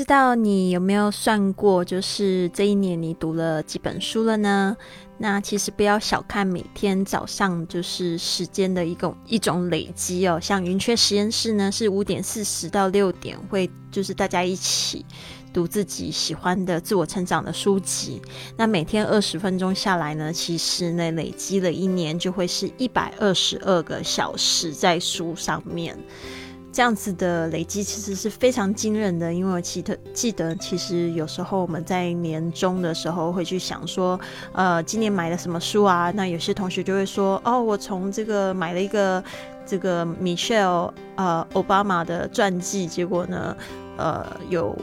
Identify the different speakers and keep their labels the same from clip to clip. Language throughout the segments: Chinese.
Speaker 1: 知道你有没有算过，就是这一年你读了几本书了呢？那其实不要小看每天早上就是时间的一种一种累积哦。像云雀实验室呢，是五点四十到六点会就是大家一起读自己喜欢的自我成长的书籍。那每天二十分钟下来呢，其实呢累积了一年就会是一百二十二个小时在书上面。这样子的累积其实是非常惊人的，因为我记得记得，其实有时候我们在年终的时候会去想说，呃，今年买了什么书啊？那有些同学就会说，哦，我从这个买了一个这个 Michelle 呃奥巴马的传记，结果呢。呃，有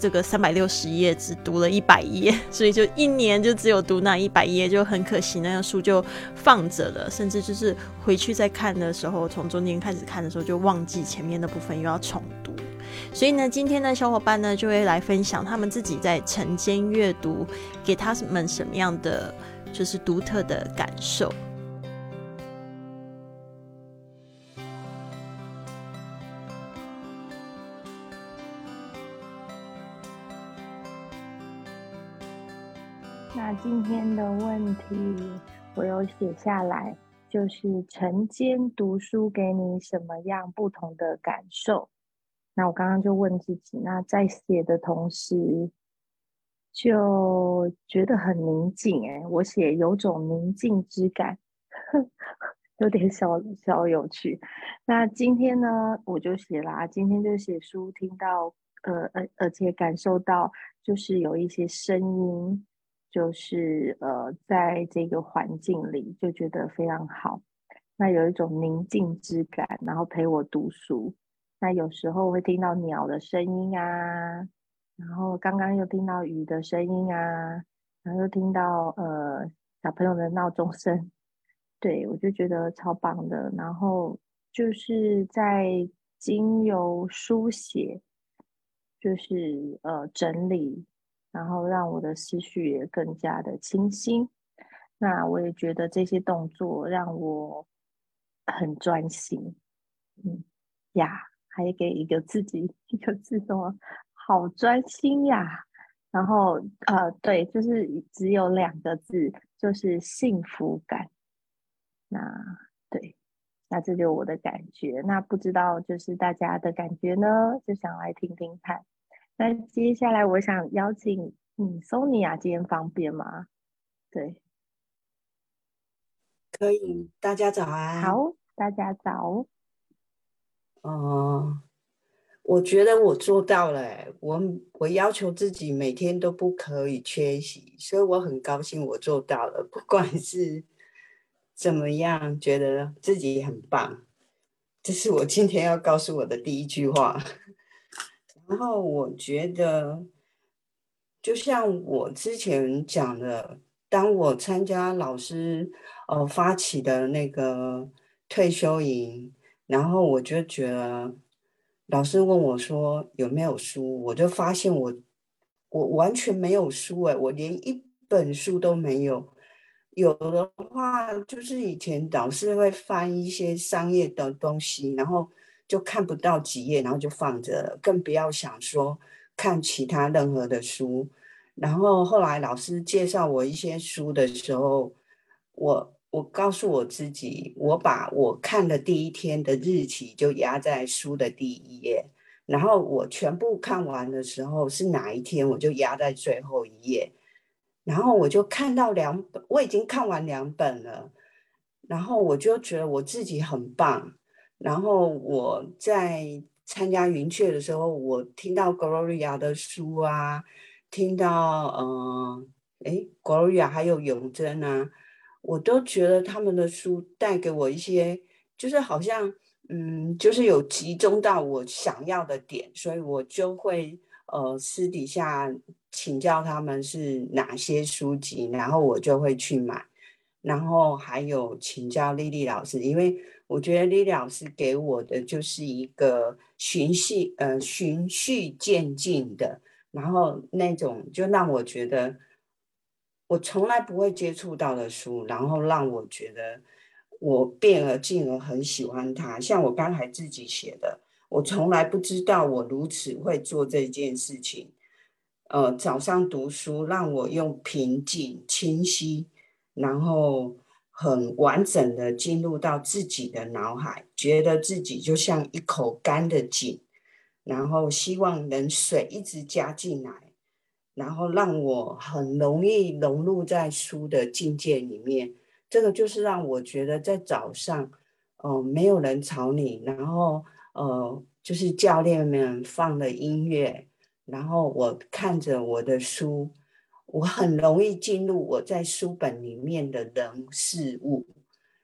Speaker 1: 这个三百六十页，只读了一百页，所以就一年就只有读那一百页，就很可惜，那个书就放着了，甚至就是回去再看的时候，从中间开始看的时候就忘记前面的部分，又要重读。所以呢，今天的小伙伴呢就会来分享他们自己在晨间阅读给他们什么样的就是独特的感受。
Speaker 2: 那今天的问题我有写下来，就是晨间读书给你什么样不同的感受？那我刚刚就问自己，那在写的同时就觉得很宁静，哎，我写有种宁静之感，有点小小有趣。那今天呢，我就写啦，今天就写书，听到呃而，而且感受到就是有一些声音。就是呃，在这个环境里就觉得非常好，那有一种宁静之感，然后陪我读书。那有时候会听到鸟的声音啊，然后刚刚又听到雨的声音啊，然后又听到呃小朋友的闹钟声，对我就觉得超棒的。然后就是在经由书写，就是呃整理。然后让我的思绪也更加的清新，那我也觉得这些动作让我很专心，嗯呀，还给一个自己一个字说好专心呀。然后呃，对，就是只有两个字，就是幸福感。那对，那这就我的感觉。那不知道就是大家的感觉呢？就想来听听看。那接下来我想邀请，嗯，Sonia，今天方便吗？对，
Speaker 3: 可以。大家早安。
Speaker 2: 好，大家早。
Speaker 3: 哦，我觉得我做到了。我我要求自己每天都不可以缺席，所以我很高兴我做到了。不管是怎么样，觉得自己很棒。这是我今天要告诉我的第一句话。然后我觉得，就像我之前讲的，当我参加老师呃发起的那个退休营，然后我就觉得，老师问我说有没有书，我就发现我我完全没有书哎，我连一本书都没有。有的话就是以前导师会翻一些商业的东西，然后。就看不到几页，然后就放着，更不要想说看其他任何的书。然后后来老师介绍我一些书的时候，我我告诉我自己，我把我看的第一天的日期就压在书的第一页，然后我全部看完的时候是哪一天，我就压在最后一页。然后我就看到两本，我已经看完两本了，然后我就觉得我自己很棒。然后我在参加云雀的时候，我听到 Gloria 的书啊，听到呃，哎，Gloria 还有永贞啊，我都觉得他们的书带给我一些，就是好像嗯，就是有集中到我想要的点，所以我就会呃私底下请教他们是哪些书籍，然后我就会去买，然后还有请教丽丽老师，因为。我觉得李老师给我的就是一个循序呃循序渐进的，然后那种就让我觉得我从来不会接触到的书，然后让我觉得我变而进而很喜欢它。像我刚才自己写的，我从来不知道我如此会做这件事情。呃，早上读书让我用平静、清晰，然后很完整的进入到自己的脑海，觉得自己就像一口干的井，然后希望能水一直加进来，然后让我很容易融入在书的境界里面。这个就是让我觉得在早上，呃，没有人吵你，然后呃，就是教练们放的音乐。然后我看着我的书，我很容易进入我在书本里面的人事物，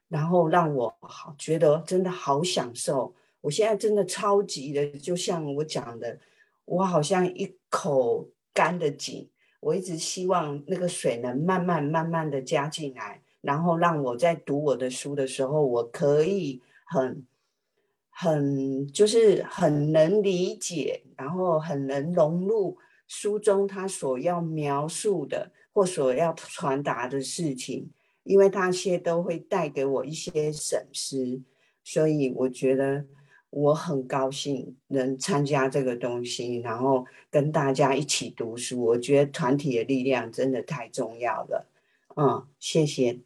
Speaker 3: 然后让我好觉得真的好享受。我现在真的超级的，就像我讲的，我好像一口干的井，我一直希望那个水能慢慢慢慢的加进来，然后让我在读我的书的时候，我可以很。很就是很能理解，然后很能融入书中他所要描述的或所要传达的事情，因为那些都会带给我一些审思，所以我觉得我很高兴能参加这个东西，然后跟大家一起读书。我觉得团体的力量真的太重要了。嗯，谢谢，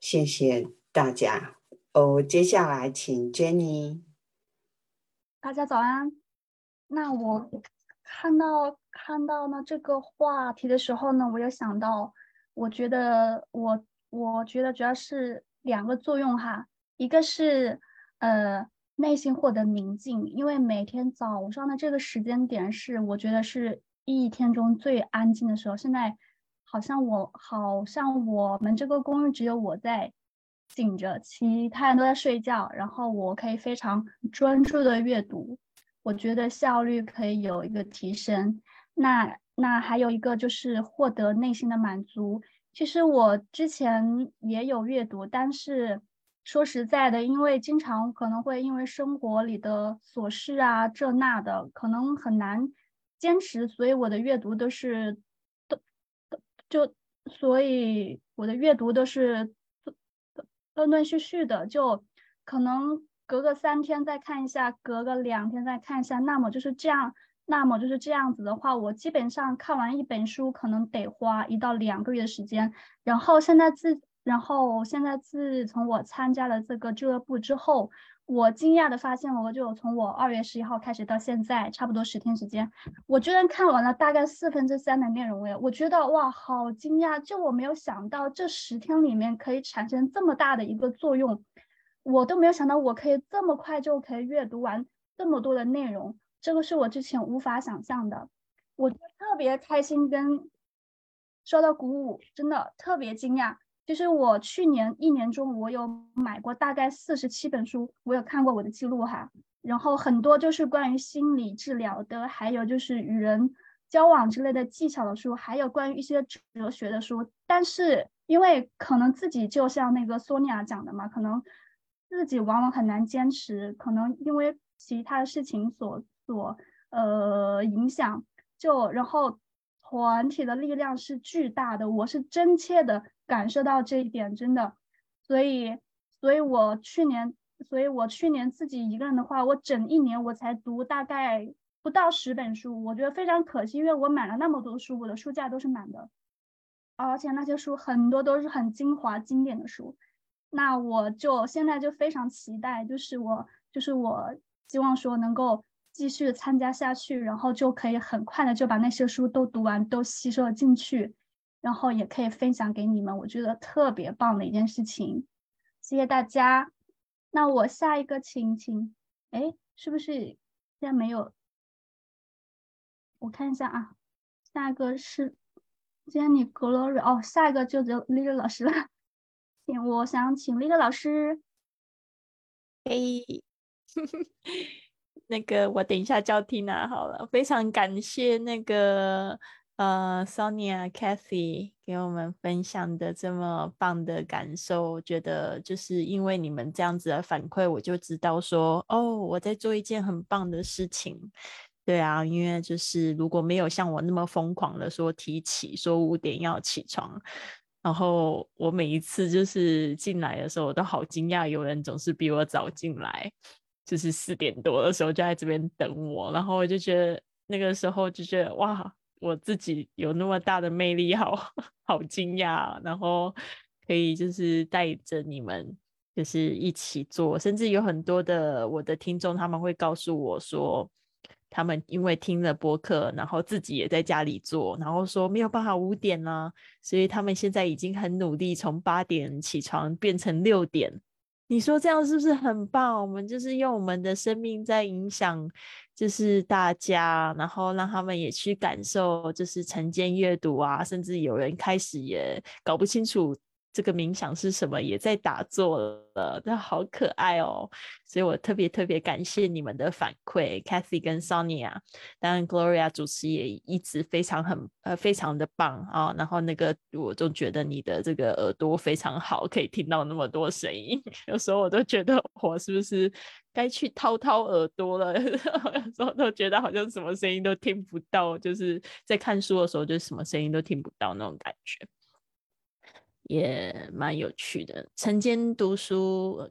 Speaker 3: 谢谢大家。哦，接下来请 Jenny。
Speaker 4: 大家早安。那我看到看到呢这个话题的时候呢，我有想到，我觉得我我觉得主要是两个作用哈，一个是呃内心获得宁静，因为每天早上的这个时间点是我觉得是一天中最安静的时候。现在好像我好像我们这个公寓只有我在。醒着，其他人都在睡觉，然后我可以非常专注的阅读，我觉得效率可以有一个提升。那那还有一个就是获得内心的满足。其实我之前也有阅读，但是说实在的，因为经常可能会因为生活里的琐事啊这那的，可能很难坚持，所以我的阅读都是都都就所以我的阅读都是。断断续续的，就可能隔个三天再看一下，隔个两天再看一下，那么就是这样，那么就是这样子的话，我基本上看完一本书可能得花一到两个月的时间。然后现在自，然后现在自从我参加了这个俱乐部之后。我惊讶的发现，我就从我二月十一号开始到现在，差不多十天时间，我居然看完了大概四分之三的内容诶，我觉得哇，好惊讶！就我没有想到这十天里面可以产生这么大的一个作用，我都没有想到我可以这么快就可以阅读完这么多的内容，这个是我之前无法想象的，我特别开心跟受到鼓舞，真的特别惊讶。其实我去年一年中，我有买过大概四十七本书，我有看过我的记录哈。然后很多就是关于心理治疗的，还有就是与人交往之类的技巧的书，还有关于一些哲学的书。但是因为可能自己就像那个索尼娅讲的嘛，可能自己往往很难坚持，可能因为其他的事情所所呃影响，就然后团体的力量是巨大的，我是真切的。感受到这一点真的，所以，所以我去年，所以我去年自己一个人的话，我整一年我才读大概不到十本书，我觉得非常可惜，因为我买了那么多书，我的书架都是满的，而且那些书很多都是很精华经典的书，那我就现在就非常期待，就是我，就是我希望说能够继续参加下去，然后就可以很快的就把那些书都读完，都吸收了进去。然后也可以分享给你们，我觉得特别棒的一件事情，谢谢大家。那我下一个请请，哎，是不是现在没有？我看一下啊，下一个是 Jenny Glory，哦，下一个就只有 Lily 老师了。请我想请 l i l 老师。
Speaker 5: 嘿，那个我等一下叫 Tina 好了，非常感谢那个。呃，Sonia、Kathy 给我们分享的这么棒的感受，我觉得就是因为你们这样子的反馈，我就知道说，哦，我在做一件很棒的事情。对啊，因为就是如果没有像我那么疯狂的说提起，说五点要起床，然后我每一次就是进来的时候，我都好惊讶，有人总是比我早进来。
Speaker 1: 就是四点多的时候就在这边等我，然后我就觉得那个时候就觉得哇，我自己有那么大的魅力，好 好惊讶，然后可以就是带着你们就是一起做，甚至有很多的我的听众他们会告诉我说。他们因为听了播客，然后自己也在家里做，然后说没有办法五点啦，所以他们现在已经很努力，从八点起床变成六点。你说这样是不是很棒？我们就是用我们的生命在影响，就是大家，然后让他们也去感受，就是晨间阅读啊，甚至有人开始也搞不清楚。这个冥想是什么？也在打坐了，那好可爱哦！所以我特别特别感谢你们的反馈，Kathy 跟 Sonia，当然 Gloria 主持也一直非常很呃非常的棒啊。然后那个我就觉得你的这个耳朵非常好，可以听到那么多声音。有时候我都觉得我是不是该去掏掏耳朵了？有时候都觉得好像什么声音都听不到，就是在看书的时候就什么声音都听不到那种感觉。也蛮有趣的，晨间读书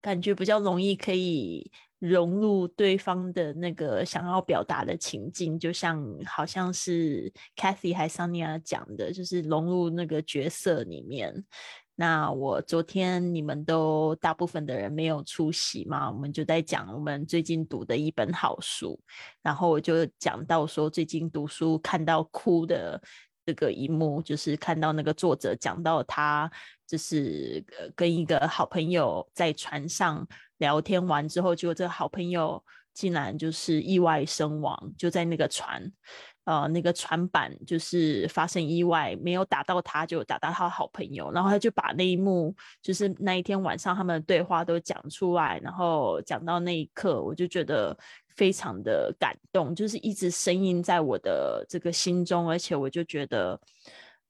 Speaker 1: 感觉比较容易可以融入对方的那个想要表达的情境，就像好像是 Kathy 还 Sonia 讲的，就是融入那个角色里面。那我昨天你们都大部分的人没有出席嘛，我们就在讲我们最近读的一本好书，然后我就讲到说最近读书看到哭的。这个一幕就是看到那个作者讲到他就是呃跟一个好朋友在船上聊天完之后，结果这个好朋友竟然就是意外身亡，就在那个船，呃那个船板就是发生意外，没有打到他，就打到他好朋友，然后他就把那一幕就是那一天晚上他们的对话都讲出来，然后讲到那一刻，我就觉得。非常的感动，就是一直声音在我的这个心中，而且我就觉得，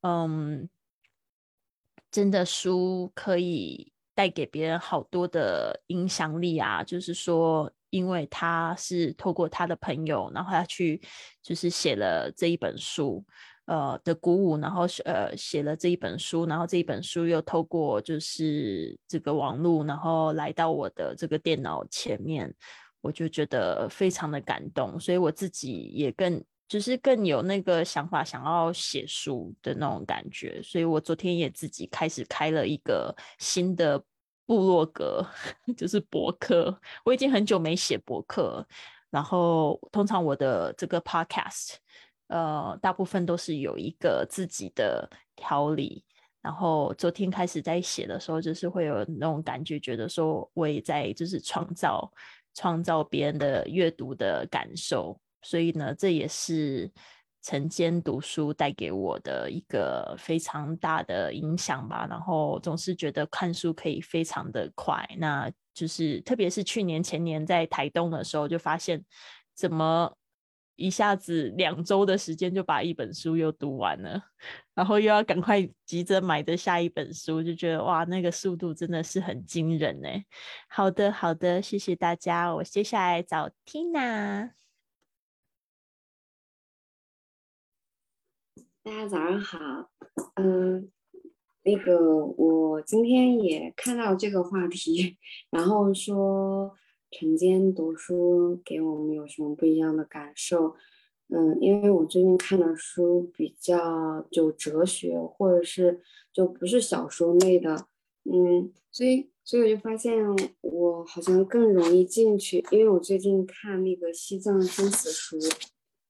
Speaker 1: 嗯，真的书可以带给别人好多的影响力啊！就是说，因为他是透过他的朋友，然后他去就是写了这一本书，呃的鼓舞，然后是呃写了这一本书，然后这一本书又透过就是这个网络，然后来到我的这个电脑前面。我就觉得非常的感动，所以我自己也更就是更有那个想法，想要写书的那种感觉。所以我昨天也自己开始开了一个新的部落格，就是博客。我已经很久没写博客，然后通常我的这个 podcast，呃，大部分都是有一个自己的条理。然后昨天开始在写的时候，就是会有那种感觉，觉得说我也在就是创造。创造别人的阅读的感受，所以呢，这也是晨间读书带给我的一个非常大的影响吧。然后总是觉得看书可以非常的快，那就是特别是去年前年在台东的时候，就发现怎么。一下子两周的时间就把一本书又读完了，然后又要赶快急着买的下一本书，就觉得哇，那个速度真的是很惊人呢。好的，好的，谢谢大家。我接下来找 Tina。
Speaker 6: 大家早上好，嗯，那个我今天也看到这个话题，然后说。晨间读书给我们有什么不一样的感受？嗯，因为我最近看的书比较就哲学，或者是就不是小说类的，嗯，所以所以我就发现我好像更容易进去，因为我最近看那个《西藏生死书》，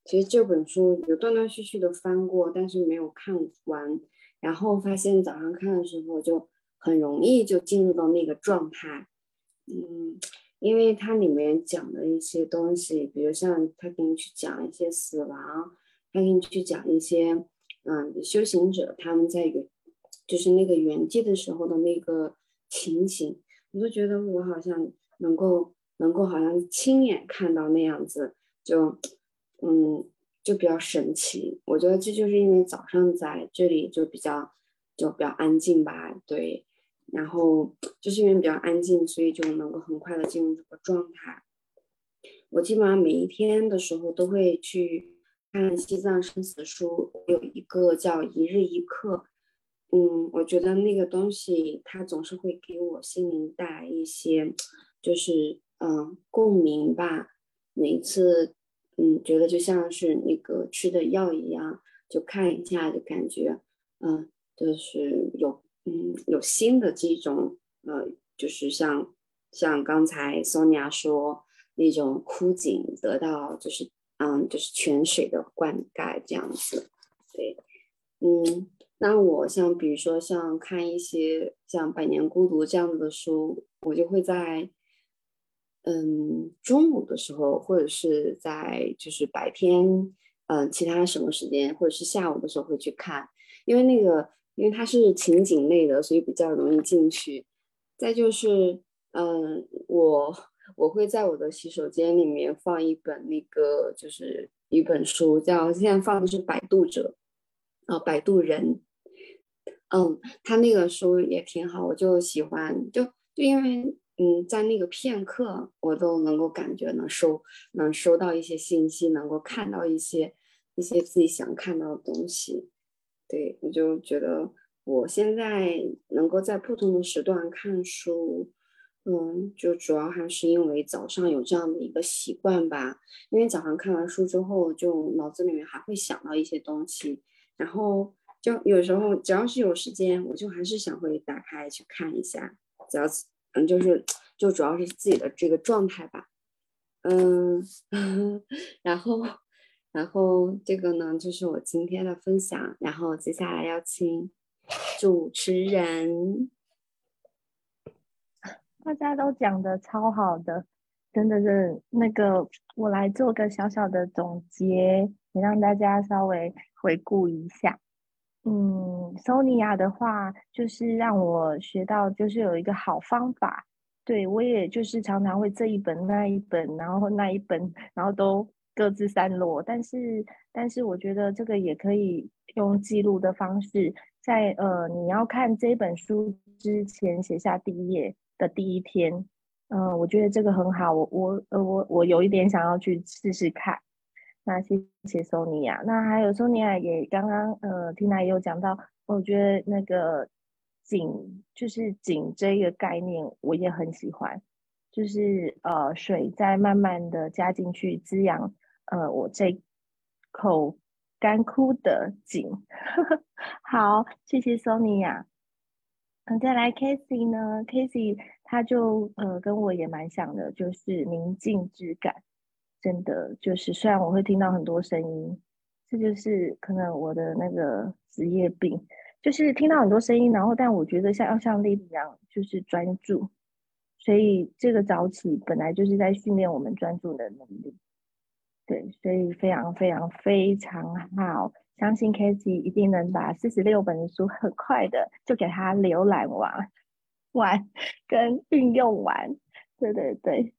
Speaker 6: 其实这本书有断断续续的翻过，但是没有看完，然后发现早上看的时候就很容易就进入到那个状态，嗯。因为它里面讲的一些东西，比如像他给你去讲一些死亡，他给你去讲一些，嗯，修行者他们在原，就是那个圆寂的时候的那个情形，我都觉得我好像能够能够好像亲眼看到那样子，就，嗯，就比较神奇。我觉得这就是因为早上在这里就比较就比较安静吧，对。然后就是因为比较安静，所以就能够很快的进入这个状态。我基本上每一天的时候都会去看西藏生死书，有一个叫一日一课。嗯，我觉得那个东西它总是会给我心灵带来一些，就是嗯共鸣吧。每一次嗯觉得就像是那个吃的药一样，就看一下就感觉嗯就是有嗯有新的这种呃就是像像刚才 Sonia 说那种枯井得到就是嗯就是泉水的灌溉这样子，对，嗯。那我像比如说像看一些像《百年孤独》这样子的书，我就会在嗯中午的时候，或者是在就是白天嗯其他什么时间，或者是下午的时候会去看，因为那个因为它是情景类的，所以比较容易进去。再就是嗯我我会在我的洗手间里面放一本那个就是一本书，叫现在放的是《摆渡者》啊，《摆渡人》。嗯，他那个书也挺好，我就喜欢，就就因为嗯，在那个片刻，我都能够感觉能收能收到一些信息，能够看到一些一些自己想看到的东西。对我就觉得我现在能够在不同的时段看书，嗯，就主要还是因为早上有这样的一个习惯吧。因为早上看完书之后，就脑子里面还会想到一些东西，然后。就有时候，只要是有时间，我就还是想会打开去看一下。只要嗯，就是就主要是自己的这个状态吧。嗯，然后然后这个呢，就是我今天的分享。然后接下来邀请主持人，
Speaker 2: 大家都讲的超好的，真的是那个我来做个小小的总结，也让大家稍微回顾一下。嗯，Sonia 的话就是让我学到，就是有一个好方法。对我也就是常常会这一本那一本，然后那一本，然后都各自散落。但是，但是我觉得这个也可以用记录的方式，在呃你要看这本书之前写下第一页的第一天。嗯，我觉得这个很好。我我呃我我有一点想要去试试看。那谢谢 Sonia，那还有 Sonia 也刚刚呃，Tina 也有讲到，我觉得那个井就是井这个概念，我也很喜欢，就是呃水在慢慢的加进去滋养呃我这口干枯的井。好，谢谢 Sonia。嗯，再来 Casey 呢？Casey 他就呃跟我也蛮像的，就是宁静之感。真的就是，虽然我会听到很多声音，这就是可能我的那个职业病，就是听到很多声音，然后但我觉得像要像丽丽一样，就是专注。所以这个早起本来就是在训练我们专注的能力。对，所以非常非常非常好，相信 k a s e y 一定能把四十六本书很快的就给他浏览完 完跟运用完。对对对。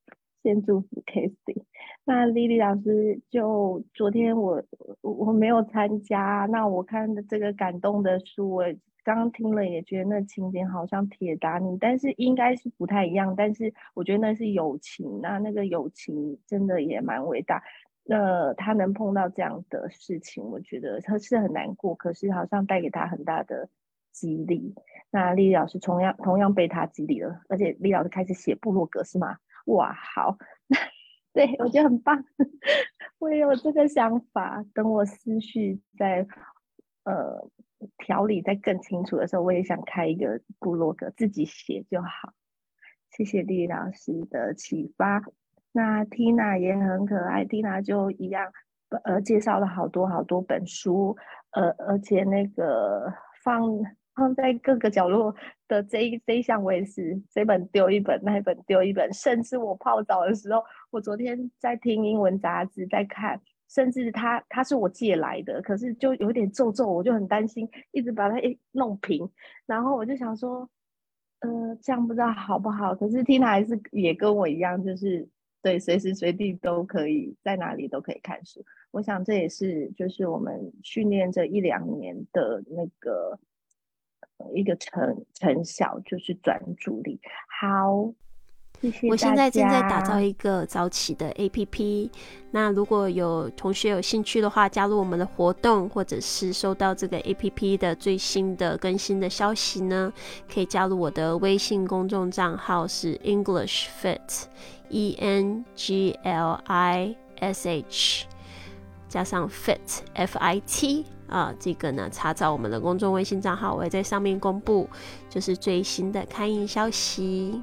Speaker 2: 先祝福 k a s e y。那 Lily 老师就昨天我我没有参加，那我看的这个感动的书，我刚刚听了也觉得那情景好像铁达尼，但是应该是不太一样。但是我觉得那是友情，那那个友情真的也蛮伟大。那他能碰到这样的事情，我觉得他是很难过，可是好像带给他很大的激励。那丽丽老师同样同样被他激励了，而且丽老师开始写部落格是吗？哇，好，对我觉得很棒，我也有这个想法。等我思绪在呃调理在更清楚的时候，我也想开一个部落格，自己写就好。谢谢丽丽老师的启发。那 Tina 也很可爱，Tina 就一样，呃，介绍了好多好多本书，呃，而且那个放。放在各个角落的这一这一项，我也是这本丢一本，那一本丢一本。甚至我泡澡的时候，我昨天在听英文杂志，在看，甚至它它是我借来的，可是就有点皱皱，我就很担心，一直把它一弄平。然后我就想说，呃，这样不知道好不好。可是 Tina 还是也跟我一样，就是对，随时随地都可以在哪里都可以看书。我想这也是就是我们训练这一两年的那个。一个成成效就是专注力。好，谢谢
Speaker 7: 我现在正在打造一个早起的 APP，那如果有同学有兴趣的话，加入我们的活动，或者是收到这个 APP 的最新的更新的消息呢，可以加入我的微信公众账号是 English Fit，E N G L I S H 加上 Fit F I T 啊，这个呢查找我们的公众微信账号，我会在上面公布就是最新的开营消息。